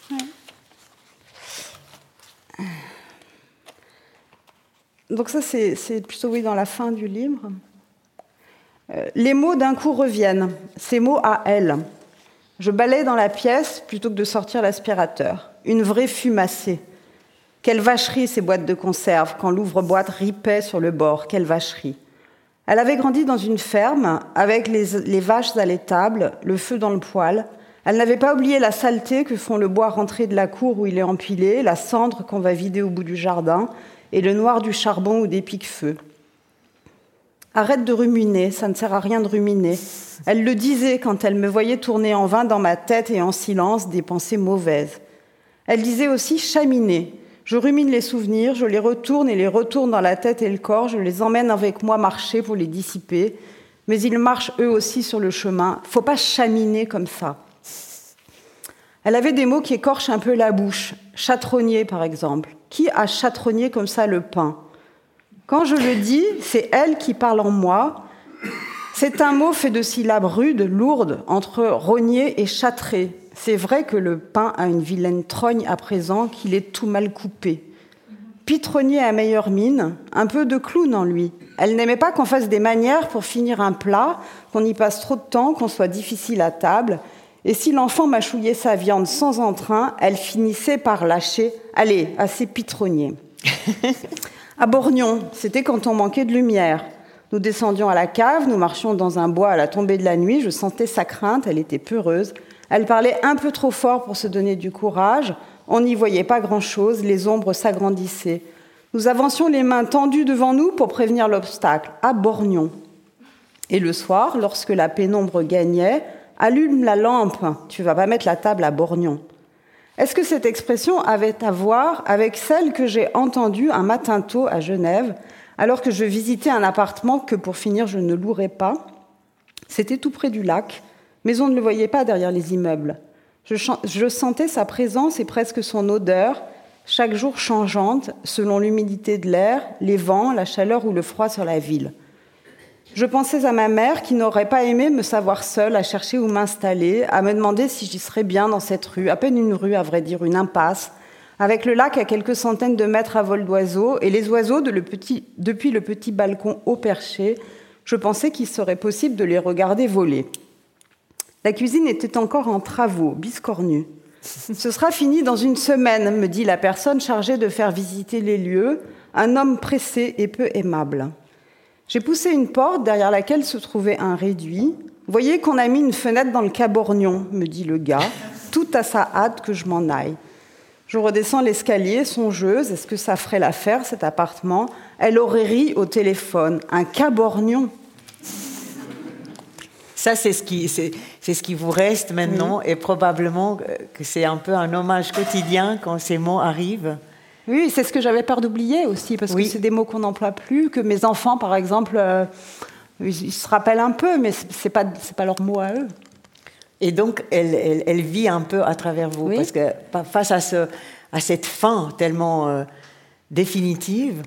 Donc ça, c'est plutôt oui dans la fin du livre. Euh, les mots d'un coup reviennent, ces mots à elle. Je balais dans la pièce plutôt que de sortir l'aspirateur. Une vraie fumacée. Quelle vacherie ces boîtes de conserve quand l'ouvre-boîte ripait sur le bord, quelle vacherie. Elle avait grandi dans une ferme avec les, vaches allaitables, le feu dans le poêle. Elle n'avait pas oublié la saleté que font le bois rentré de la cour où il est empilé, la cendre qu'on va vider au bout du jardin et le noir du charbon ou des piques-feu. Arrête de ruminer, ça ne sert à rien de ruminer. Elle le disait quand elle me voyait tourner en vain dans ma tête et en silence des pensées mauvaises. Elle disait aussi chaminer, je rumine les souvenirs, je les retourne et les retourne dans la tête et le corps, je les emmène avec moi marcher pour les dissiper, mais ils marchent eux aussi sur le chemin. Faut pas chaminer comme ça. Elle avait des mots qui écorchent un peu la bouche. Chatronnier, par exemple. Qui a chatronnier comme ça le pain? Quand je le dis, c'est elle qui parle en moi. C'est un mot fait de syllabes rudes, lourdes, entre rogner et châtrer. C'est vrai que le pain a une vilaine trogne à présent, qu'il est tout mal coupé. Pitronnier à meilleure mine, un peu de clown en lui. Elle n'aimait pas qu'on fasse des manières pour finir un plat, qu'on y passe trop de temps, qu'on soit difficile à table. Et si l'enfant mâchouillait sa viande sans entrain, elle finissait par lâcher Allez, assez pitronnier. à Borgnon, c'était quand on manquait de lumière. Nous descendions à la cave, nous marchions dans un bois à la tombée de la nuit, je sentais sa crainte, elle était peureuse. Elle parlait un peu trop fort pour se donner du courage. On n'y voyait pas grand-chose, les ombres s'agrandissaient. Nous avancions les mains tendues devant nous pour prévenir l'obstacle, à Borgnon. Et le soir, lorsque la pénombre gagnait, allume la lampe, tu vas pas mettre la table à Borgnon. Est-ce que cette expression avait à voir avec celle que j'ai entendue un matin tôt à Genève, alors que je visitais un appartement que pour finir je ne louerais pas? C'était tout près du lac, mais on ne le voyait pas derrière les immeubles. Je, sentais sa présence et presque son odeur, chaque jour changeante selon l'humidité de l'air, les vents, la chaleur ou le froid sur la ville. Je pensais à ma mère qui n'aurait pas aimé me savoir seule à chercher où m'installer, à me demander si j'y serais bien dans cette rue, à peine une rue à vrai dire, une impasse, avec le lac à quelques centaines de mètres à vol d'oiseaux et les oiseaux depuis le petit balcon haut perché, je pensais qu'il serait possible de les regarder voler. La cuisine était encore en travaux, biscornue. Ce sera fini dans une semaine, me dit la personne chargée de faire visiter les lieux, un homme pressé et peu aimable. J'ai poussé une porte derrière laquelle se trouvait un réduit. Voyez qu'on a mis une fenêtre dans le cabornion, me dit le gars, tout à sa hâte que je m'en aille. Je redescends l'escalier, songeuse, est-ce que ça ferait l'affaire, cet appartement? Elle aurait ri au téléphone. Un cabornion ça, c'est ce qui, c'est, ce qui vous reste maintenant, et probablement que c'est un peu un hommage quotidien quand ces mots arrivent. Oui, c'est ce que j'avais peur d'oublier aussi, parce que c'est des mots qu'on n'emploie plus, que mes enfants, par exemple, euh, ils, se rappellent un peu, mais c'est pas c'est pas leur mot à eux. Et donc, elle, elle, vit un peu à travers vous, parce que face à, ce, à cette fin tellement euh, définitive,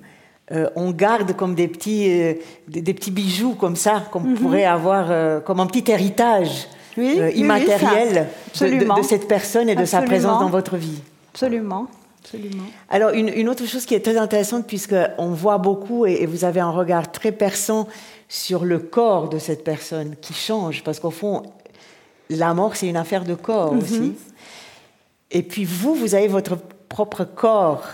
euh, on garde comme des petits, des, petits bijoux comme ça, qu'on mhm. pourrait avoir comme un petit héritage immatériel de, de, cette personne et de sa présence dans votre vie. Absolument. Absolument. Alors, une, autre chose qui est très intéressante, puisqu'on voit beaucoup, et, vous avez un regard très perçant sur le corps de cette personne qui change, parce qu'au fond, la mort, c'est une affaire de corps mhm. aussi. Et puis vous, vous avez votre propre corps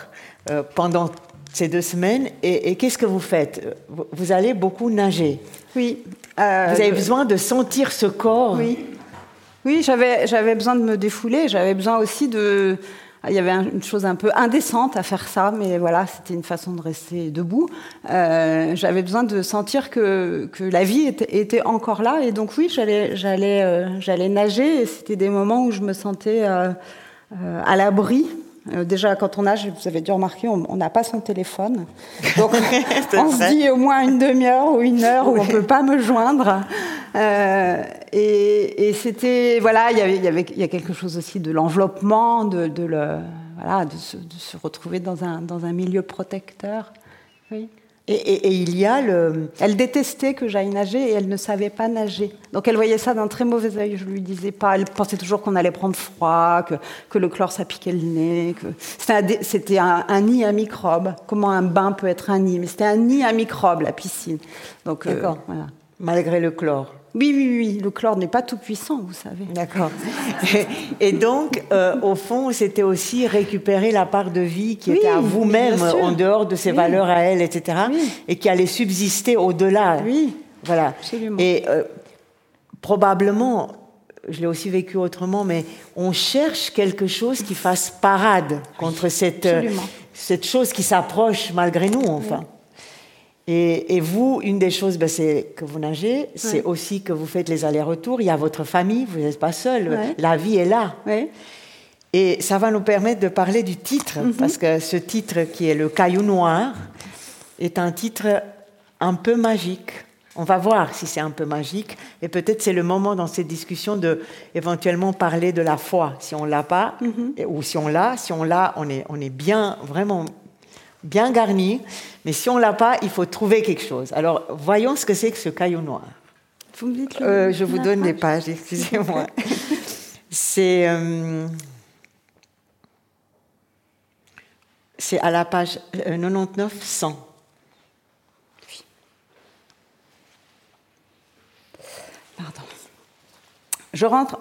euh, pendant ces deux semaines, et, qu'est-ce que vous faites? Vous allez beaucoup nager. Oui. Euh, vous avez besoin de sentir ce corps? Oui. Oui, j'avais besoin de me défouler, j'avais besoin aussi de, il y avait une chose un peu indécente à faire ça, mais voilà, c'était une façon de rester debout. Euh, j'avais besoin de sentir que, que la vie était, était, encore là, et donc oui, j'allais, j'allais, euh, j'allais nager, et c'était des moments où je me sentais à l'abri euh, déjà, quand on nage, vous avez dû remarquer, on n'a pas son téléphone. Donc, on se dit au moins une demi-heure ou une heure où on ne peut pas me joindre. Euh, et, c'était, voilà, il y, avait, il, y avait, il y a quelque chose aussi de l'enveloppement, de, de, le, voilà, de, se, de se retrouver dans un, dans un milieu protecteur. Oui. Et, il y a le... Elle détestait que j'aille nager et elle ne savait pas nager. Donc elle voyait ça d'un très mauvais œil, je lui disais pas. Elle pensait toujours qu'on allait prendre froid, que, que le chlore ça piquait le nez. Que... C'était un, un, nid à microbes. Comment un bain peut être un nid? Mais c'était un nid à microbes, la piscine. Donc, euh, voilà. Malgré le chlore. Oui, oui, oui, le chlore n'est pas tout puissant, vous savez. D'accord. Et, donc, euh, au fond, c'était aussi récupérer la part de vie qui était à vous-même, en dehors de ses valeurs à elle, etc., et qui allait subsister au-delà. Oui, voilà. Absolument. Et euh, probablement, je l'ai aussi vécu autrement, mais on cherche quelque chose qui fasse parade contre cette, euh, cette chose qui s'approche malgré nous, enfin. Et, vous, une des choses, ben, c'est que vous nagez, c'est aussi que vous faites les allers-retours. Il y a votre famille, vous n'êtes pas seul. La vie est là. Et ça va nous permettre de parler du titre, mhm. parce que ce titre qui est Le Caillou Noir est un titre un peu magique. On va voir si c'est un peu magique. Et peut-être c'est le moment dans cette discussion de éventuellement parler de la foi, si on l'a pas, mhm. ou si on l'a. Si on l'a, on est, on est bien, vraiment bien garni, mais si on l'a pas, il faut trouver quelque chose. Alors, voyons ce que c'est que ce caillou noir. Vous me dites euh, Je vous donne les pages, excusez-moi. c'est euh, c'est à la page 99-100. Euh, Pardon. Je rentre,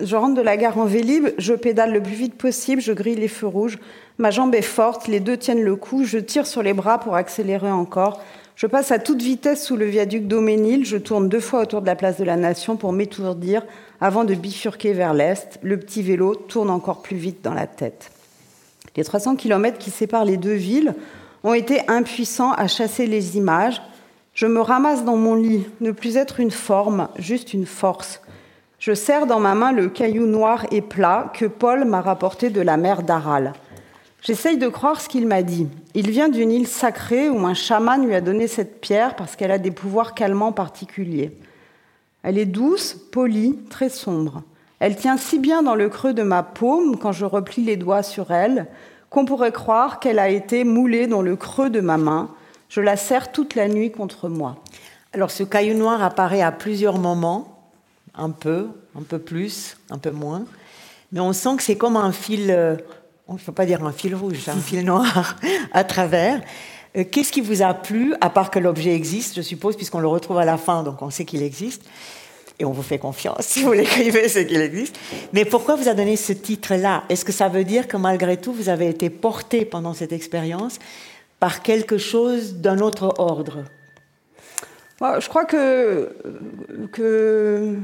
je rentre de la gare en Vélib, je pédale le plus vite possible, je grille les feux rouges. Ma jambe est forte, les deux tiennent le coup, je tire sur les bras pour accélérer encore. Je passe à toute vitesse sous le viaduc d'Auménil, je tourne deux fois autour de la place de la Nation pour m'étourdir avant de bifurquer vers l'est. Le petit vélo tourne encore plus vite dans la tête. Les 300 km qui séparent les deux villes ont été impuissants à chasser les images. Je me ramasse dans mon lit, ne plus être une forme, juste une force. Je serre dans ma main le caillou noir et plat que Paul m'a rapporté de la mer d'Aral. J'essaye de croire ce qu'il m'a dit. Il vient d'une île sacrée où un chaman lui a donné cette pierre parce qu'elle a des pouvoirs calmants particuliers. Elle est douce, polie, très sombre. Elle tient si bien dans le creux de ma paume quand je replie les doigts sur elle qu'on pourrait croire qu'elle a été moulée dans le creux de ma main. Je la serre toute la nuit contre moi. Alors ce caillou noir apparaît à plusieurs moments, un peu, un peu plus, un peu moins, mais on sent que c'est comme un fil euh, on ne peut pas dire un fil rouge, un fil noir à travers. Euh, qu'est-ce qui vous a plu, à part que l'objet existe, je suppose, puisqu'on le retrouve à la fin, donc on sait qu'il existe, et on vous fait confiance si vous l'écrivez, c'est qu'il existe. Mais pourquoi vous a donné ce titre-là? Est-ce que ça veut dire que malgré tout, vous avez été porté pendant cette expérience par quelque chose d'un autre ordre? Je crois que, que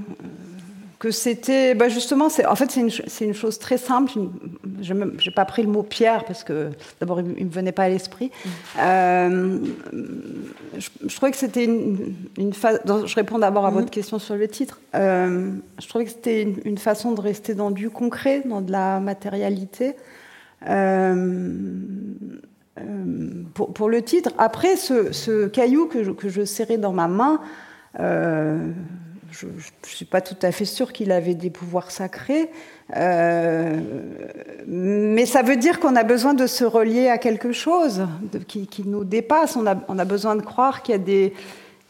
que c'était bah justement c'est en fait c'est une, une, chose très simple je n'ai pas pris le mot pierre parce que d'abord il, ne me venait pas à l'esprit mm. euh, je, trouvais que c'était une, une je réponds d'abord à mm. votre question sur le titre euh, je trouvais que c'était une, façon de rester dans du concret dans de la matérialité pour, le titre, après ce, caillou que je, serrais dans ma main, je ne suis pas tout à fait sûre qu'il avait des pouvoirs sacrés, euh, mais ça veut dire qu'on a besoin de se relier à quelque chose qui, nous dépasse. On a besoin de croire qu'il y a des,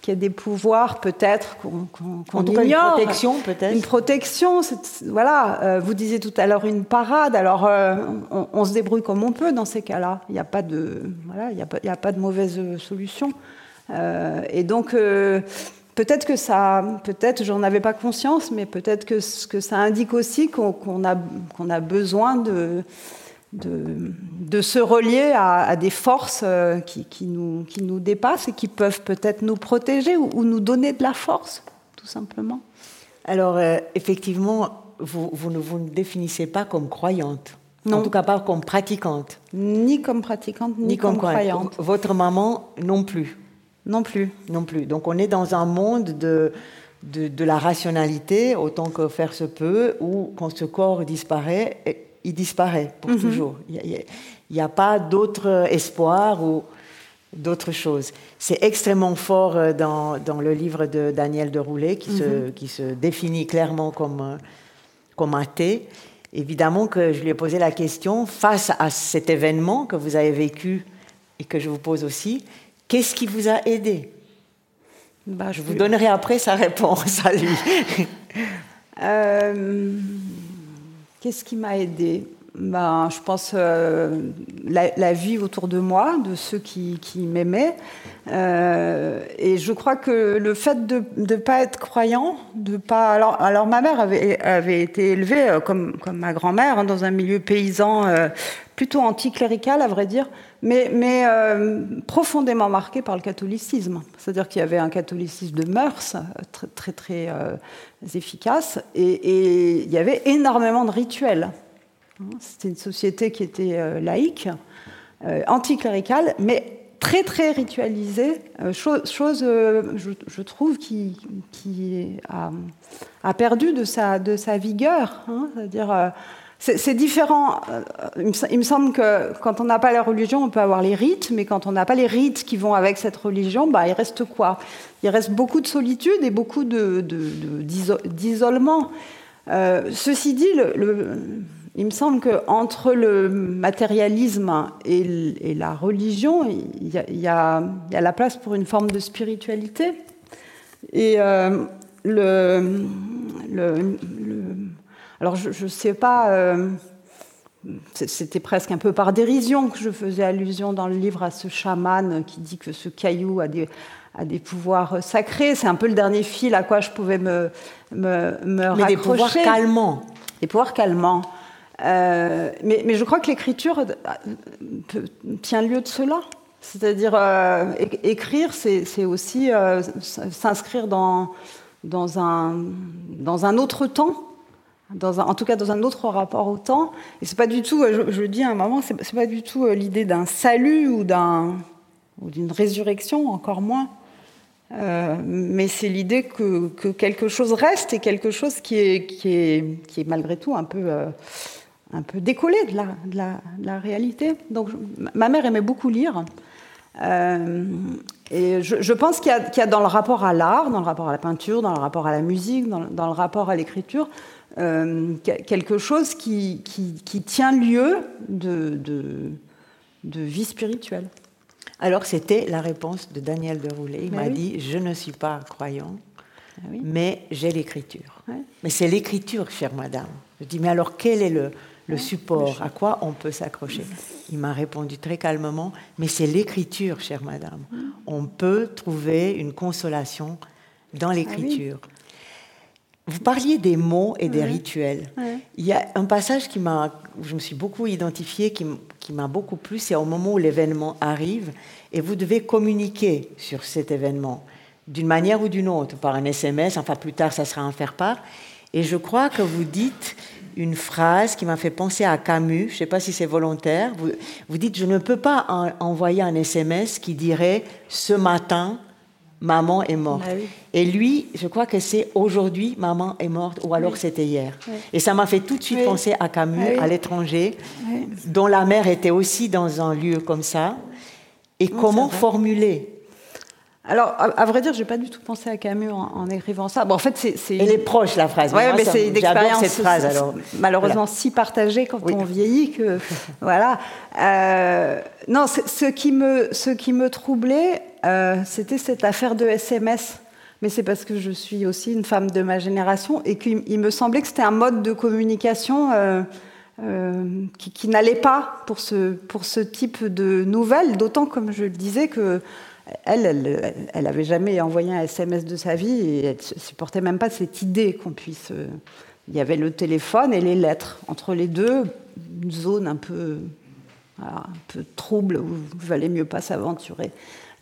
qu'il y a des pouvoirs peut-être qu'on qu ignore. Une protection peut-être. Une protection, voilà. Euh, vous disiez tout à l'heure une parade. Alors euh, on, se débrouille comme on peut dans ces cas-là. Il n'y a pas de voilà, il y a pas, il a pas de mauvaise solution. et donc Peut-être que ça, peut-être, j'en avais pas conscience, mais peut-être que, que ça indique aussi qu'on a, qu'on a besoin de, de, se relier à, des forces euh, qui, qui, nous, qui nous dépassent et qui peuvent peut-être nous protéger ou, nous donner de la force, tout simplement. Alors, euh, effectivement, vous, vous, ne vous définissez pas comme croyante. Non. En tout cas, pas comme pratiquante. Ni comme pratiquante, ni, comme, comme croyante. Votre maman non plus. Non plus. Non plus. Donc on est dans un monde de, de, la rationalité, autant que faire se peut, où quand ce corps disparaît, il disparaît pour mhm. toujours. Il n'y a, pas d'autre espoir ou d'autres choses. C'est extrêmement fort euh, dans, dans, le livre de Daniel de Roulet, qui, se, mhm. qui se définit clairement comme, euh, comme athée. Évidemment que je lui ai posé la question, face à cet événement que vous avez vécu et que je vous pose aussi, Qu'est-ce qui vous a aidé? Bah, Je vous donnerai après sa réponse à lui. Euh, qu'est-ce qui m'a aidé? Ben, je pense euh, la, vie autour de moi, de ceux qui, m'aimaient. Euh, et je crois que le fait de ne pas être croyant, de pas. Alors, ma mère avait, été élevée comme, comme ma grand-mère hein, dans un milieu paysan plutôt anticlérical, à vrai dire mais, mais euh, profondément marqué par le catholicisme. C'est-à-dire qu'il y avait un catholicisme de mœurs très, très, très euh, efficace, et, il y avait énormément de rituels. C'était une société qui était euh, laïque, anticléricale, mais très très ritualisée, chose, je, trouve, qui, qui a, a, perdu de sa, de sa vigueur. Hein. C'est-à-dire c'est différent. Euh, il me semble que quand on n'a pas la religion, on peut avoir les rites, mais quand on n'a pas les rites qui vont avec cette religion, bah, il reste quoi? Il reste beaucoup de solitude et beaucoup d'isolement. Euh, ceci dit, il me semble qu'entre le matérialisme et, la religion, il y, a, la place pour une forme de spiritualité. Et euh, le, le alors je ne sais pas, euh, c'était presque un peu par dérision que je faisais allusion dans le livre à ce chaman qui dit que ce caillou a des, des pouvoirs sacrés. C'est un peu le dernier fil à quoi je pouvais me, me, me mais des pouvoirs calmants. Des pouvoirs calmants. Euh, mais, mais, je crois que l'écriture euh, tient lieu de cela. C'est-à-dire, écrire, c'est aussi s'inscrire dans, dans, un, dans un autre temps en tout cas dans un autre rapport au temps. Et c'est pas du tout, je, le dis à un moment, c'est, pas du tout euh, l'idée d'un salut ou, d'un, ou d'une résurrection, encore moins. Euh, mais c'est l'idée que, que, quelque chose reste et quelque chose qui est, qui est, qui est malgré tout un peu, euh, un peu décollé de la, de la, réalité. Donc, ma mère aimait beaucoup lire. et je, je pense qu'il y, a, y, a, dans le rapport à l'art, dans le rapport à la peinture, dans le rapport à la musique, dans, dans le rapport à l'écriture, euh, quelque chose qui, qui, tient lieu de, de, vie spirituelle. Alors c'était la réponse de Daniel de Roulet. Il m'a dit, je ne suis pas croyant, ah mais j'ai l'écriture. Mais c'est l'écriture, chère madame. Je dis, mais alors quel est le, le support? À quoi on peut s'accrocher? Il m'a répondu très calmement, mais c'est l'écriture, chère madame. On peut trouver une consolation dans ah l'écriture. Vous parliez des mots et des rituels. Il y a un passage qui m'a, où je me suis beaucoup identifiée, qui, m'a beaucoup plu, c'est au moment où l'événement arrive et vous devez communiquer sur cet événement d'une manière ou d'une autre, par un SMS, enfin plus tard ça sera un faire-part. Et je crois que vous dites une phrase qui m'a fait penser à Camus, je ne sais pas si c'est volontaire, vous, vous, dites je ne peux pas envoyer un SMS qui dirait ce matin maman est morte. Bah Et lui, je crois que c'est aujourd'hui, maman est morte, ou alors c'était hier. Et ça m'a fait tout de suite penser à Camus, à l'étranger, dont la mère était aussi dans un lieu comme ça. Et comment formuler alors, à, vrai dire, j'ai pas du tout pensé à Camus en, écrivant ça. Bon, en fait, c'est. Elle est proche la phrase. Oui, mais c'est une expérience cette phrase, alors. malheureusement si partagée quand on vieillit que voilà. Euh, non, ce qui me ce qui me troublait, euh, c'était cette affaire de SMS. Mais c'est parce que je suis aussi une femme de ma génération et qu'il me semblait que c'était un mode de communication. Euh, qui, qui n'allait pas pour ce, pour ce type de nouvelles, d'autant, comme je le disais, que elle, elle n'avait jamais envoyé un SMS de sa vie et elle supportait même pas cette idée qu'on puisse. Euh, il y avait le téléphone et les lettres. Entre les deux, une zone un peu, un peu trouble où il valait mieux pas s'aventurer.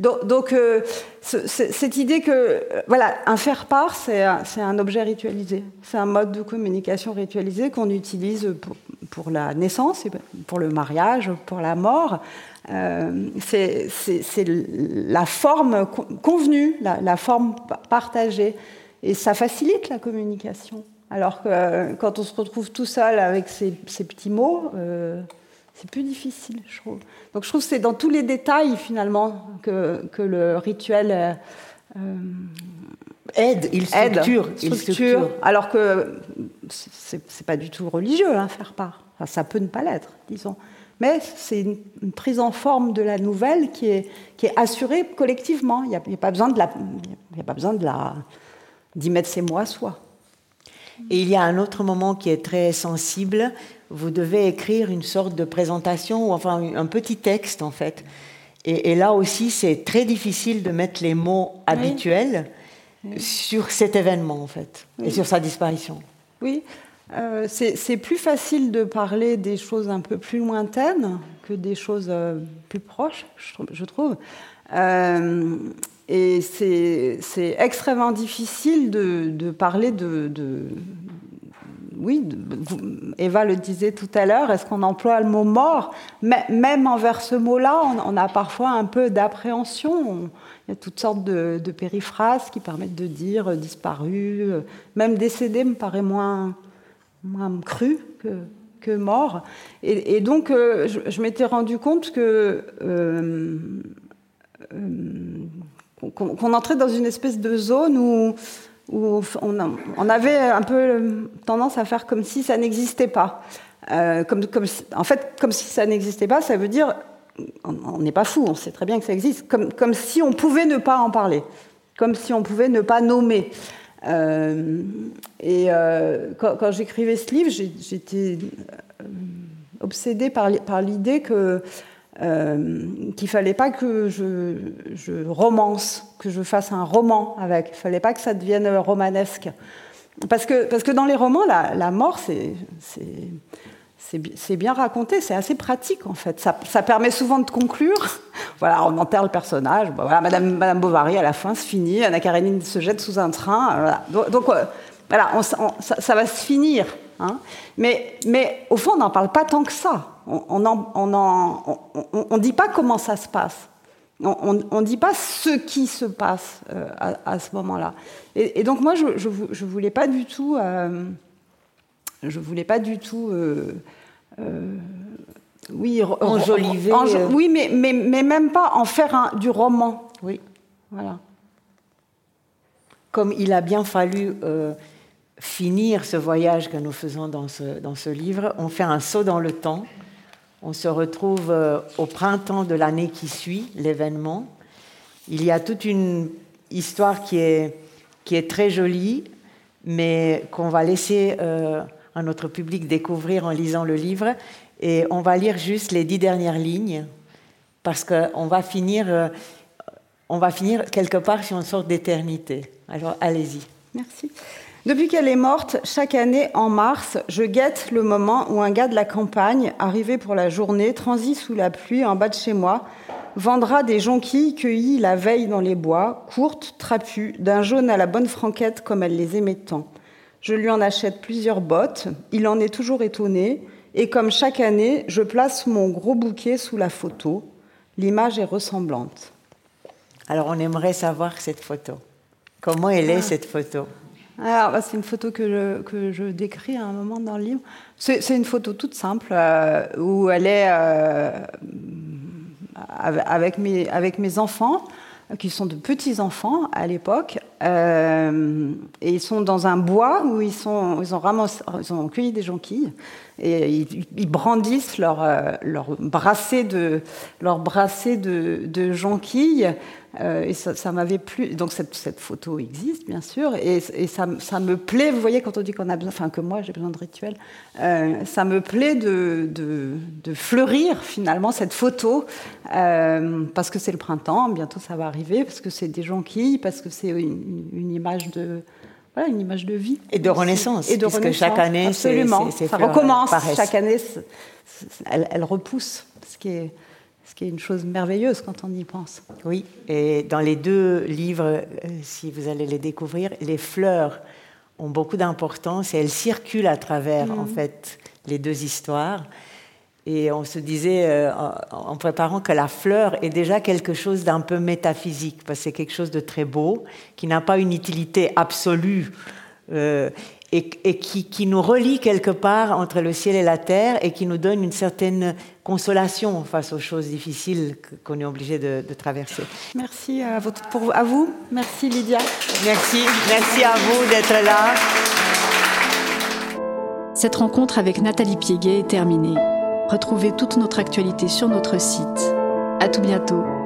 Donc, euh, cette idée que, euh, voilà, un faire-part, c'est un, objet ritualisé. C'est un mode de communication ritualisé qu'on utilise pour, pour, la naissance, pour le mariage, pour la mort. Euh, c'est la forme convenue, la, forme partagée. Et ça facilite la communication. Alors que euh, quand on se retrouve tout seul avec ces, petits mots, euh, c'est plus difficile, je trouve. Donc je trouve que c'est dans tous les détails, finalement, que, le rituel aide, il structure, il structure, Alors que c'est pas du tout religieux, hein, faire part. ça peut ne pas l'être, disons mais c'est une, prise en forme de la nouvelle qui est, qui est assurée collectivement. Il n'y a, pas besoin de la, il a pas besoin de la, d'y mettre ses mots à soi. Et il y a un autre moment qui est très sensible. Vous devez écrire une sorte de présentation, ou enfin un petit texte en fait. Et, là aussi, c'est très difficile de mettre les mots habituels sur cet événement en fait, et sur sa disparition. Oui, euh, c'est plus facile de parler des choses un peu plus lointaines que des choses euh, plus proches, je, trouve. Euh, et c'est extrêmement difficile de, parler de, oui, Eva le disait tout à l'heure, est-ce qu'on emploie le mot mort? Même envers ce mot-là, on, a parfois un peu d'appréhension. Il y a toutes sortes de, périphrases qui permettent de dire disparu, même décédé me paraît moins, cru que, mort. Et, donc, euh, je, m'étais rendu compte que euh, euh, qu'on entrait dans une espèce de zone où, où on, avait un peu tendance à faire comme si ça n'existait pas. comme en fait, comme si ça n'existait pas, ça veut dire on n'est pas fou, on sait très bien que ça existe, comme, si on pouvait ne pas en parler, comme si on pouvait ne pas nommer. Euh, et euh, quand, j'écrivais ce livre, j'étais euh, obsédée par l'idée que euh, qu'il fallait pas que je, romance, que je fasse un roman avec. Il fallait pas que ça devienne romanesque. Parce que, parce que dans les romans, la, mort, c'est c'est bien raconté, c'est assez pratique en fait. Ça, permet souvent de conclure. voilà, on enterre le personnage. voilà, Madame, Madame Bovary à la fin se finit. Anna Karenine se jette sous un train. Donc, euh, voilà, ça, va se finir. Hein. Mais, mais au fond, on n'en parle pas tant que ça. On ne dit pas comment ça se passe. On ne dit pas ce qui se passe euh, à, ce moment-là. Et, donc moi, je ne voulais pas du tout. Euh, je voulais pas du tout euh, oui, enjoliver. Euh. oui, mais, mais, mais, même pas en faire un, du roman. Oui. Voilà. Comme il a bien fallu euh, finir ce voyage que nous faisons dans ce, dans ce livre, on fait un saut dans le temps. On se retrouve au printemps de l'année qui suit l'événement. Il y a toute une histoire qui est, qui est très jolie, mais qu'on va laisser à notre public découvrir en lisant le livre. Et on va lire juste les dix dernières lignes, parce qu'on va finir, euh, va finir quelque part sur une sorte d'éternité. Alors allez-y. Merci. Depuis qu'elle est morte, chaque année en mars, je guette le moment où un gars de la campagne, arrivé pour la journée, transi sous la pluie en bas de chez moi, vendra des jonquilles cueillies la veille dans les bois, courtes, trapues, d'un jaune à la bonne franquette comme elle les aimait tant. Je lui en achète plusieurs bottes, il en est toujours étonné, et comme chaque année, je place mon gros bouquet sous la photo. L'image est ressemblante. Alors on aimerait savoir cette photo. Comment elle est ah. cette photo? Alors, bah, c'est une photo que je, que je, décris à un moment dans le livre. C'est, une photo toute simple euh, où elle est euh, avec, mes, avec mes enfants, qui sont de petits enfants à l'époque, euh, et ils sont dans un bois où ils, sont, ils, ont, ramassé, ils ont cueilli des jonquilles et ils, brandissent leur, leur brassée de, leur brassée de, jonquilles euh, et ça, m'avait plu. Donc cette, cette, photo existe, bien sûr, et, et ça, ça, me plaît. Vous voyez, quand on dit qu'on a besoin, enfin que moi j'ai besoin de rituels, euh, ça me plaît de, de, de, fleurir finalement cette photo euh, parce que c'est le printemps. Bientôt ça va arriver, parce que c'est des jonquilles, parce que c'est une, image de voilà, une image de vie. Et de renaissance. Et de renaissance. chaque année, absolument. ça recommence. Chaque année, elle, elle repousse, ce qui est ce qui est une chose merveilleuse quand on y pense. Oui, et dans les deux livres, euh, si vous allez les découvrir, les fleurs ont beaucoup d'importance et elles circulent à travers, en mhm. fait, les deux histoires. Et on se disait euh, en préparant que la fleur est déjà quelque chose d'un peu métaphysique, parce que c'est quelque chose de très beau, qui n'a pas une utilité absolue. Euh, et, qui, nous relie quelque part entre le ciel et la terre et qui nous donne une certaine consolation face aux choses difficiles qu'on est obligé de, traverser. Merci à, votre, pour, à vous. Merci Lydia. Merci. Merci à vous d'être là. Cette rencontre avec Nathalie Piéguet est terminée. Retrouvez toute notre actualité sur notre site. À tout bientôt.